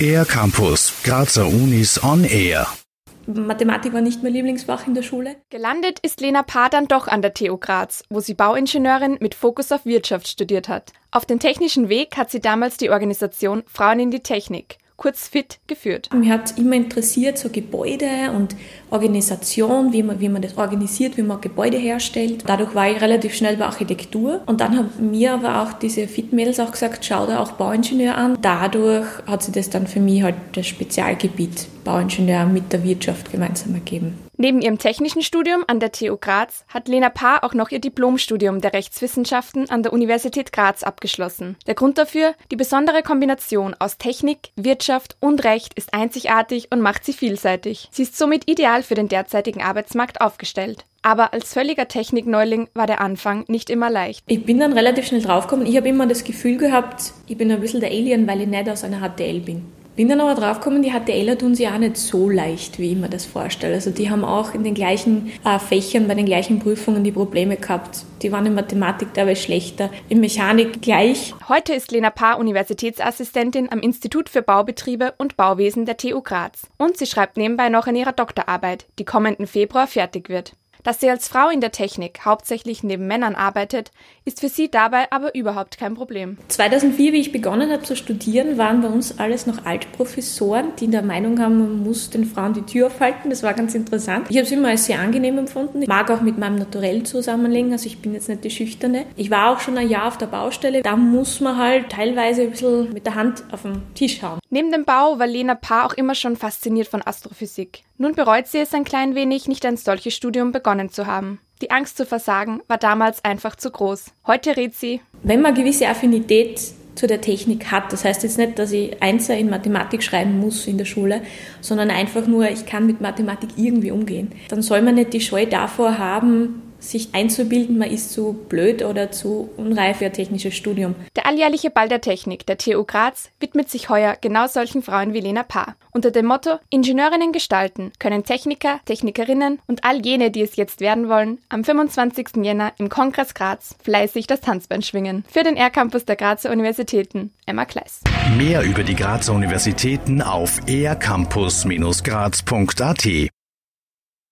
Air Campus, Grazer Unis on Air. Mathematik war nicht mein Lieblingsfach in der Schule. Gelandet ist Lena Paar dann doch an der TU Graz, wo sie Bauingenieurin mit Fokus auf Wirtschaft studiert hat. Auf dem technischen Weg hat sie damals die Organisation Frauen in die Technik kurz FIT geführt. Mich hat immer interessiert, so Gebäude und Organisation, wie man, wie man das organisiert, wie man Gebäude herstellt. Dadurch war ich relativ schnell bei Architektur und dann haben mir aber auch diese FIT-Mädels auch gesagt, schau dir auch Bauingenieur an. Dadurch hat sich das dann für mich halt das Spezialgebiet Bauingenieur mit der Wirtschaft gemeinsam ergeben. Neben ihrem technischen Studium an der TU Graz hat Lena Paar auch noch ihr Diplomstudium der Rechtswissenschaften an der Universität Graz abgeschlossen. Der Grund dafür, die besondere Kombination aus Technik, Wirtschaft und Recht ist einzigartig und macht sie vielseitig. Sie ist somit ideal für den derzeitigen Arbeitsmarkt aufgestellt. Aber als völliger Technikneuling war der Anfang nicht immer leicht. Ich bin dann relativ schnell draufgekommen. Ich habe immer das Gefühl gehabt, ich bin ein bisschen der Alien, weil ich nicht aus einer HTL bin. Bin dann aber draufgekommen, die HTLer tun sie auch nicht so leicht, wie ich mir das vorstelle. Also die haben auch in den gleichen äh, Fächern, bei den gleichen Prüfungen die Probleme gehabt. Die waren in Mathematik dabei schlechter, in Mechanik gleich. Heute ist Lena Paar Universitätsassistentin am Institut für Baubetriebe und Bauwesen der TU Graz. Und sie schreibt nebenbei noch an ihrer Doktorarbeit, die kommenden Februar fertig wird. Dass sie als Frau in der Technik hauptsächlich neben Männern arbeitet, ist für sie dabei aber überhaupt kein Problem. 2004, wie ich begonnen habe zu studieren, waren bei uns alles noch Altprofessoren, die in der Meinung haben, man muss den Frauen die Tür aufhalten. Das war ganz interessant. Ich habe es immer als sehr angenehm empfunden. Ich mag auch mit meinem Naturell zusammenlegen, also ich bin jetzt nicht die Schüchterne. Ich war auch schon ein Jahr auf der Baustelle. Da muss man halt teilweise ein bisschen mit der Hand auf den Tisch hauen. Neben dem Bau war Lena Paar auch immer schon fasziniert von Astrophysik. Nun bereut sie es ein klein wenig, nicht ein solches Studium begonnen zu haben. Die Angst zu versagen war damals einfach zu groß. Heute rät sie, wenn man gewisse Affinität zu der Technik hat. Das heißt jetzt nicht, dass ich Einser in Mathematik schreiben muss in der Schule, sondern einfach nur, ich kann mit Mathematik irgendwie umgehen. Dann soll man nicht die Scheu davor haben, sich einzubilden, man ist zu blöd oder zu unreif für ein technisches Studium. Der alljährliche Ball der Technik der TU Graz widmet sich heuer genau solchen Frauen wie Lena Paar. Unter dem Motto Ingenieurinnen gestalten können Techniker, Technikerinnen und all jene, die es jetzt werden wollen, am 25. Jänner im Kongress Graz fleißig das Tanzbein schwingen. Für den R-Campus der Grazer Universitäten, Emma Kleiss. Mehr über die Grazer Universitäten auf ercampus-graz.at